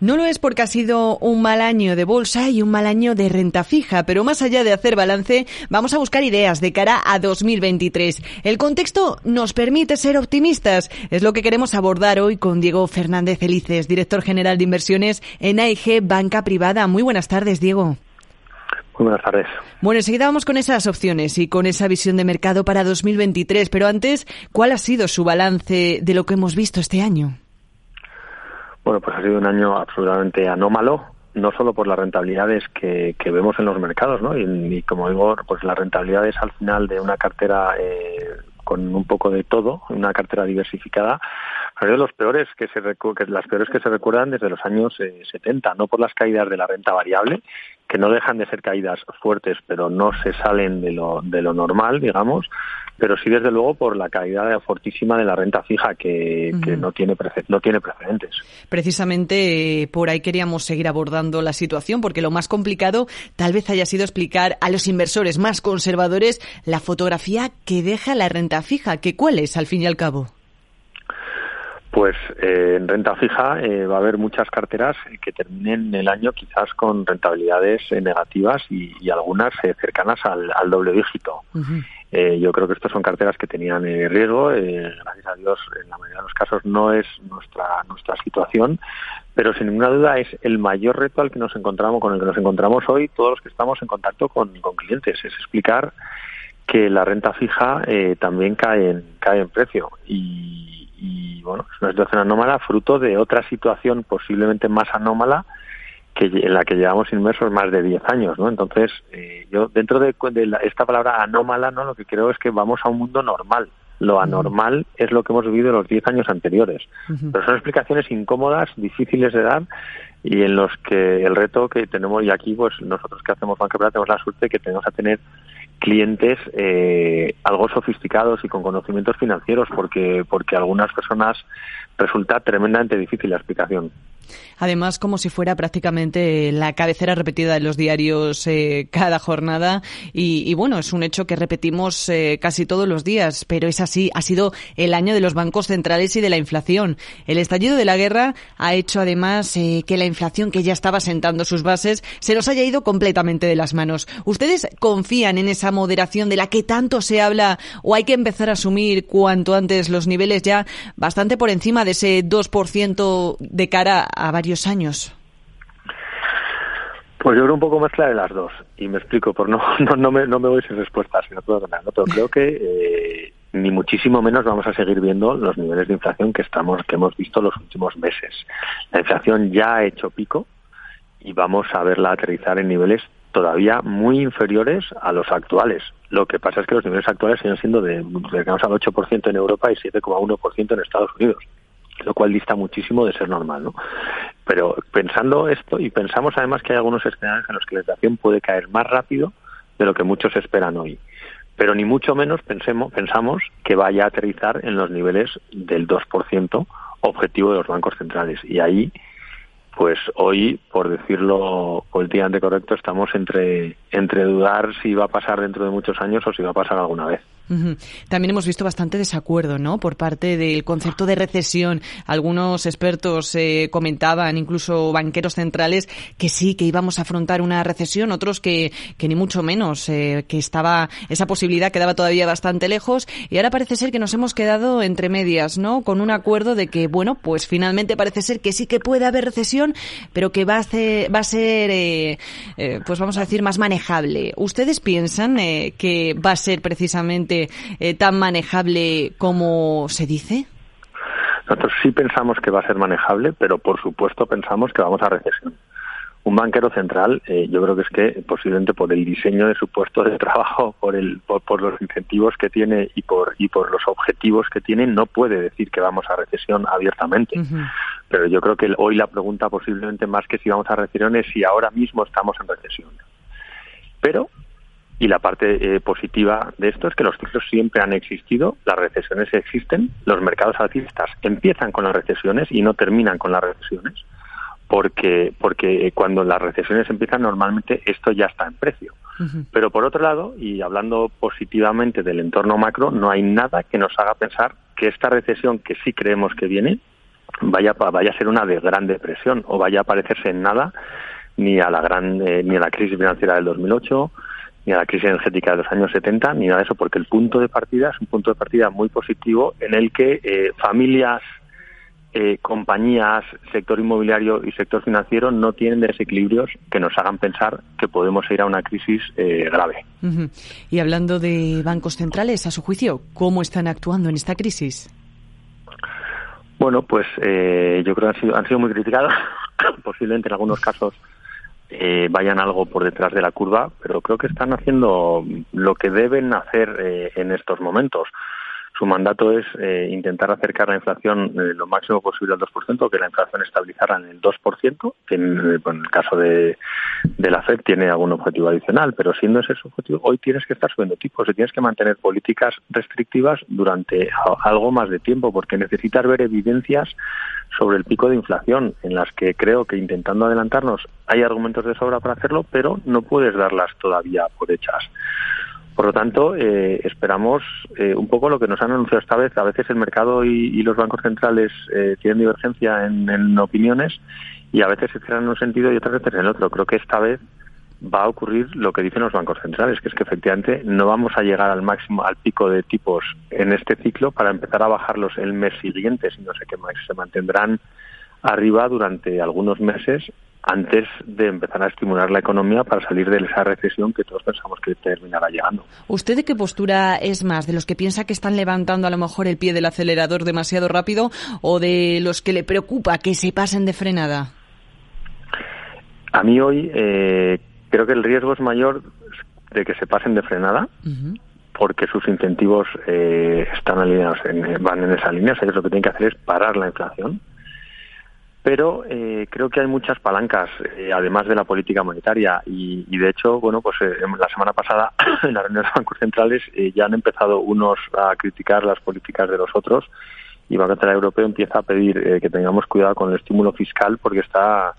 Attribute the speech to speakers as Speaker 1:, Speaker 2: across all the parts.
Speaker 1: No lo es porque ha sido un mal año de bolsa y un mal año de renta fija, pero más allá de hacer balance, vamos a buscar ideas de cara a 2023. El contexto nos permite ser optimistas. Es lo que queremos abordar hoy con Diego Fernández Elices, director general de inversiones en AIG Banca Privada. Muy buenas tardes, Diego.
Speaker 2: Muy buenas tardes.
Speaker 1: Bueno, enseguida vamos con esas opciones y con esa visión de mercado para 2023, pero antes, ¿cuál ha sido su balance de lo que hemos visto este año?
Speaker 2: Bueno, pues ha sido un año absolutamente anómalo, no solo por las rentabilidades que, vemos en los mercados, ¿no? Y, como digo, pues las rentabilidades al final de una cartera eh, con un poco de todo, una cartera diversificada, pero de los peores que se que las peores que se recuerdan desde los años 70, eh, no por las caídas de la renta variable, que no dejan de ser caídas fuertes, pero no se salen de lo, de lo normal, digamos, pero sí desde luego por la caída fortísima de la renta fija que, no tiene no tiene precedentes.
Speaker 1: Precisamente eh, por ahí queríamos seguir abordando la situación porque lo más complicado tal vez haya sido explicar a los inversores más conservadores la fotografía que deja la renta fija, que cuál es al fin y al cabo.
Speaker 2: Pues eh, en renta fija eh, va a haber muchas carteras que terminen el año quizás con rentabilidades negativas y, algunas cercanas al, doble dígito. Eh, yo creo que estas son carteras que tenían eh, riesgo. Eh, gracias a Dios, en la mayoría de los casos no es nuestra nuestra situación, pero sin ninguna duda es el mayor reto al que nos encontramos, con el que nos encontramos hoy todos los que estamos en contacto con, clientes, es explicar que la renta fija también cae en, cae en precio y, y bueno es una situación anómala fruto de otra situación posiblemente más anómala que en la que llevamos inmersos más de 10 años, ¿no? Entonces, eh, yo dentro de, esta palabra anómala, ¿no? Lo que creo es que vamos a un mundo normal. Lo anormal es lo que hemos vivido los 10 años anteriores. Pero son explicaciones incómodas, difíciles de dar y en los que el reto que tenemos, y aquí pues nosotros que hacemos Banca tenemos la suerte que tenemos a tener clientes eh, algo sofisticados y con conocimientos financieros porque porque algunas personas resulta tremendamente difícil la explicación.
Speaker 1: Además, como si fuera prácticamente la cabecera repetida de los diarios eh, cada jornada. Y, bueno, es un hecho que repetimos eh, casi todos los días, pero es así. Ha sido el año de los bancos centrales y de la inflación. El estallido de la guerra ha hecho además eh, que la inflación, que ya estaba sentando sus bases, se nos haya ido completamente de las manos. ¿Ustedes confían en esa moderación de la que tanto se habla o hay que empezar a asumir cuanto antes los niveles ya bastante por encima de ese 2% de cara a varios años?
Speaker 2: Pues yo creo un poco mezcla de las dos y me explico, por no no, no, me, no me voy sin respuestas, sino todo ¿no? pero creo que eh, ni muchísimo menos vamos a seguir viendo los niveles de inflación que estamos que hemos visto los últimos meses. La inflación ya ha hecho pico y vamos a verla aterrizar en niveles todavía muy inferiores a los actuales. Lo que pasa es que los niveles actuales siguen siendo de cercanos al 8% en Europa y 7,1% en Estados Unidos lo cual dista muchísimo de ser normal, ¿no? Pero pensando esto, y pensamos además que hay algunos escenarios en los que la inflación puede caer más rápido de lo que muchos esperan hoy. Pero ni mucho menos pensemos, pensamos que vaya a aterrizar en los niveles del 2% objetivo de los bancos centrales. Y ahí, pues hoy, por decirlo políticamente correcto, estamos entre, entre dudar si va a pasar dentro de muchos años o si va a pasar alguna vez.
Speaker 1: También hemos visto bastante desacuerdo, ¿no? Por parte del concepto de recesión. Algunos expertos eh, comentaban, incluso banqueros centrales, que sí, que íbamos a afrontar una recesión. Otros que, que ni mucho menos, eh, que estaba esa posibilidad quedaba todavía bastante lejos. Y ahora parece ser que nos hemos quedado entre medias, ¿no? Con un acuerdo de que, bueno, pues finalmente parece ser que sí que puede haber recesión, pero que va a ser, va a ser, eh, pues vamos a decir, más manejable. ¿Ustedes piensan que va a ser precisamente eh, tan manejable como se dice?
Speaker 2: Nosotros sí pensamos que va a ser manejable, pero por supuesto pensamos que vamos a recesión. Un banquero central, eh, yo creo que es que posiblemente por el diseño de su puesto de trabajo, por, el, por, los incentivos que tiene y por, y por los objetivos que tiene, no puede decir que vamos a recesión abiertamente. Pero yo creo que hoy la pregunta posiblemente más que si vamos a recesión es si ahora mismo estamos en recesión. Pero y la parte eh, positiva de esto es que los ciclos siempre han existido, las recesiones existen, los mercados alcistas empiezan con las recesiones y no terminan con las recesiones, porque, porque cuando las recesiones empiezan normalmente esto ya está en precio. Pero por otro lado, y hablando positivamente del entorno macro, no hay nada que nos haga pensar que esta recesión que sí creemos que viene, vaya, vaya a ser una de gran depresión o vaya a parecerse en nada ni a la gran eh, ni a la crisis financiera del 2008 ni a la crisis energética de los años 70 ni nada de eso porque el punto de partida es un punto de partida muy positivo en el que eh, familias eh, compañías, sector inmobiliario y sector financiero no tienen desequilibrios que nos hagan pensar que podemos ir a una crisis grave.
Speaker 1: Y hablando de bancos centrales, a su juicio, ¿cómo están actuando en esta crisis?
Speaker 2: Bueno, pues eh, yo creo que han sido, han sido muy criticados, posiblemente en algunos casos eh, vayan algo por detrás de la curva, pero creo que están haciendo lo que deben hacer eh, en estos momentos. Su mandato es eh, intentar acercar la inflación eh, lo máximo posible al 2%, que la inflación estabilizara en el 2%, que en, eh, el caso de, de, la FED tiene algún objetivo adicional, pero siendo ese su objetivo, hoy tienes que estar subiendo tipos y tienes que mantener políticas restrictivas durante algo más de tiempo, porque necesitas ver evidencias sobre el pico de inflación, en las que creo que intentando adelantarnos hay argumentos de sobra para hacerlo, pero no puedes darlas todavía por hechas. Por lo tanto, eh, esperamos eh, un poco lo que nos han anunciado esta vez. A veces el mercado y, los bancos centrales eh, tienen divergencia en, opiniones y a veces se cierran en un sentido y otras veces en el otro. Creo que esta vez va a ocurrir lo que dicen los bancos centrales, que es que efectivamente no vamos a llegar al máximo, al pico de tipos en este ciclo para empezar a bajarlos el mes siguiente, sino que se mantendrán arriba durante algunos meses antes de empezar a estimular la economía para salir de esa recesión que todos pensamos que terminará llegando.
Speaker 1: ¿Usted de qué postura es más? ¿De los que piensa que están levantando a lo mejor el pie del acelerador demasiado rápido o de los que le preocupa que se pasen de frenada?
Speaker 2: A mí hoy eh, creo que el riesgo es mayor de que se pasen de frenada. Uh -huh porque sus incentivos eh, están alineados, en, van en esa línea. O sea, lo que tienen que hacer es parar la inflación pero eh, creo que hay muchas palancas, eh, además de la política monetaria, y, de hecho, bueno, pues eh, la semana pasada en la reunión de bancos centrales eh, ya han empezado unos a criticar las políticas de los otros, y Banco Central Europeo empieza a pedir que tengamos cuidado con el estímulo fiscal porque está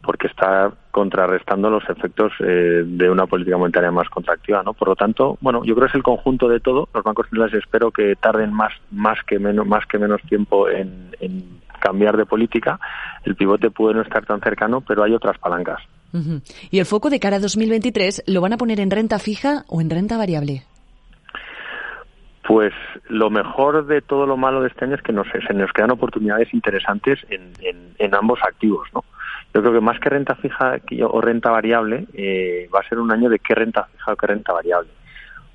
Speaker 2: porque está contrarrestando los efectos eh, de una política monetaria más contractiva, ¿no? Por lo tanto, bueno, yo creo que es el conjunto de todo. Los bancos centrales espero que tarden más más que menos más que menos tiempo en, en cambiar de política. El pivote puede no estar tan cercano, pero hay otras palancas.
Speaker 1: Uh -huh. ¿Y el foco de cara a 2023 lo van a poner en renta fija o en renta variable?
Speaker 2: Pues lo mejor de todo lo malo de este año es que nos, se nos quedan oportunidades interesantes en, en, en ambos activos, ¿no? Yo creo que más que renta fija o renta variable, eh, va a ser un año de qué renta fija o qué renta variable.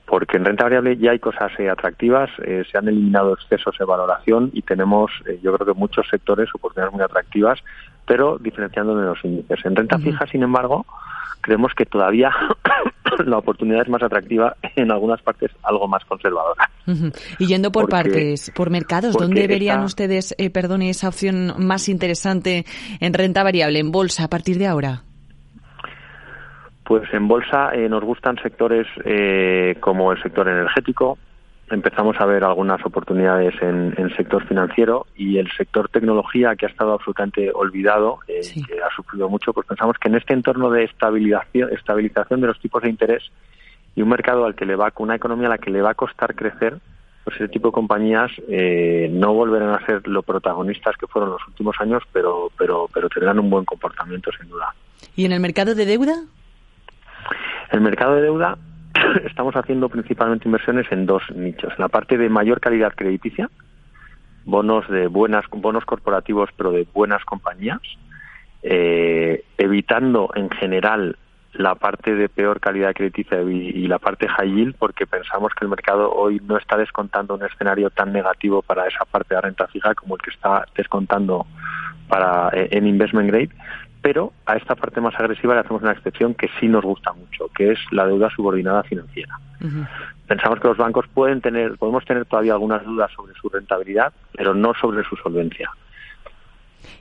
Speaker 2: Porque en renta variable ya hay cosas eh, atractivas, eh, se han eliminado excesos de valoración y tenemos, eh, yo creo que muchos sectores, oportunidades muy atractivas, pero diferenciando de los índices. En renta uh -huh. fija, sin embargo, creemos que todavía la oportunidad es más atractiva en algunas partes algo más conservadora.
Speaker 1: Uh -huh. Y yendo por porque, partes, por mercados, ¿dónde verían esta... ustedes, eh, perdone, esa opción más interesante en renta variable, en bolsa, a partir de ahora?
Speaker 2: Pues en bolsa eh, nos gustan sectores eh, como el sector energético, empezamos a ver algunas oportunidades en el sector financiero y el sector tecnología que ha estado absolutamente olvidado, eh, sí. que ha sufrido mucho, pues pensamos que en este entorno de estabilización, estabilización de los tipos de interés y un mercado al que le va, una economía a la que le va a costar crecer, pues ese tipo de compañías eh, no volverán a ser lo protagonistas que fueron los últimos años, pero, pero, pero tendrán un buen comportamiento sin duda.
Speaker 1: ¿Y en el mercado de deuda?
Speaker 2: El mercado de deuda estamos haciendo principalmente inversiones en dos nichos. En la parte de mayor calidad crediticia, bonos de buenas bonos corporativos pero de buenas compañías, eh, evitando en general la parte de peor calidad crediticia y, la parte high yield porque pensamos que el mercado hoy no está descontando un escenario tan negativo para esa parte de renta fija como el que está descontando para eh, en investment grade pero a esta parte más agresiva le hacemos una excepción que sí nos gusta mucho, que es la deuda subordinada financiera. Uh -huh. Pensamos que los bancos pueden tener, podemos tener todavía algunas dudas sobre su rentabilidad, pero no sobre su solvencia.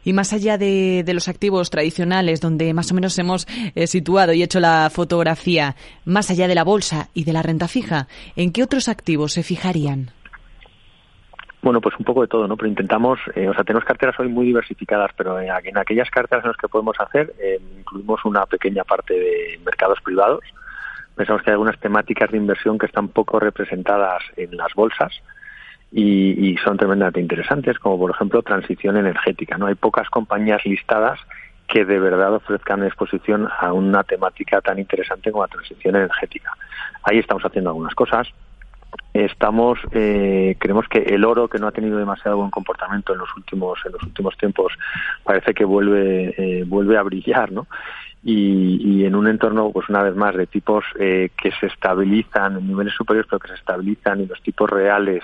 Speaker 1: Y más allá de, de, los activos tradicionales, donde más o menos hemos eh, situado y hecho la fotografía, más allá de la bolsa y de la renta fija, ¿en qué otros activos se fijarían?
Speaker 2: Bueno, pues un poco de todo, ¿no? Pero intentamos, eh, o sea, tenemos carteras hoy muy diversificadas, pero en, aquellas carteras en las que podemos hacer, eh, incluimos una pequeña parte de mercados privados. Pensamos que hay algunas temáticas de inversión que están poco representadas en las bolsas y, son tremendamente interesantes, como por ejemplo transición energética. No hay pocas compañías listadas que de verdad ofrezcan exposición a una temática tan interesante como la transición energética. Ahí estamos haciendo algunas cosas. Estamos, eh, creemos que el oro, que no ha tenido demasiado buen comportamiento en los últimos en los últimos tiempos, parece que vuelve eh, vuelve a brillar, ¿no? Y, en un entorno, pues una vez más, de tipos eh, que se estabilizan en niveles superiores, pero que se estabilizan y los tipos reales,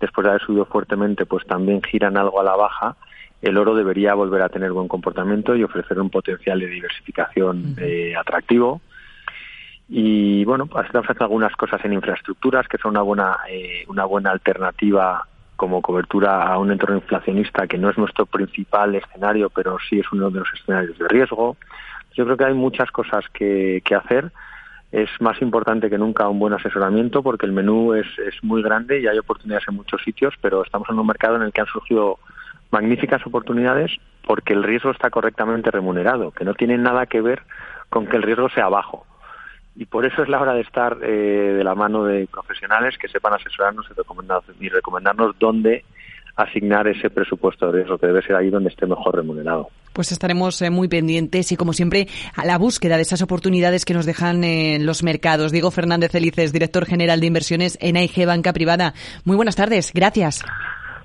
Speaker 2: después de haber subido fuertemente, pues también giran algo a la baja el oro debería volver a tener buen comportamiento y ofrecer un potencial de diversificación eh, atractivo. Y bueno, pues estamos haciendo algunas cosas en infraestructuras que son una buena, eh, una buena alternativa como cobertura a un entorno inflacionista que no es nuestro principal escenario, pero sí es uno de los escenarios de riesgo. Yo creo que hay muchas cosas que, que hacer. Es más importante que nunca un buen asesoramiento porque el menú es, es muy grande y hay oportunidades en muchos sitios, pero estamos en un mercado en el que han surgido magníficas oportunidades porque el riesgo está correctamente remunerado, que no tiene nada que ver con que el riesgo sea bajo. Y por eso es la hora de estar eh, de la mano de profesionales que sepan asesorarnos y, recomendarnos dónde asignar ese presupuesto de riesgo, que debe ser ahí donde esté mejor remunerado.
Speaker 1: Pues estaremos eh, muy pendientes y, como siempre, a la búsqueda de esas oportunidades que nos dejan en los mercados. Diego Fernández Felices, director general de inversiones en AIG Banca Privada. Muy buenas tardes. Gracias.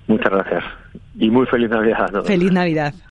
Speaker 2: Muchas gracias. Y muy feliz Navidad
Speaker 1: Feliz Navidad.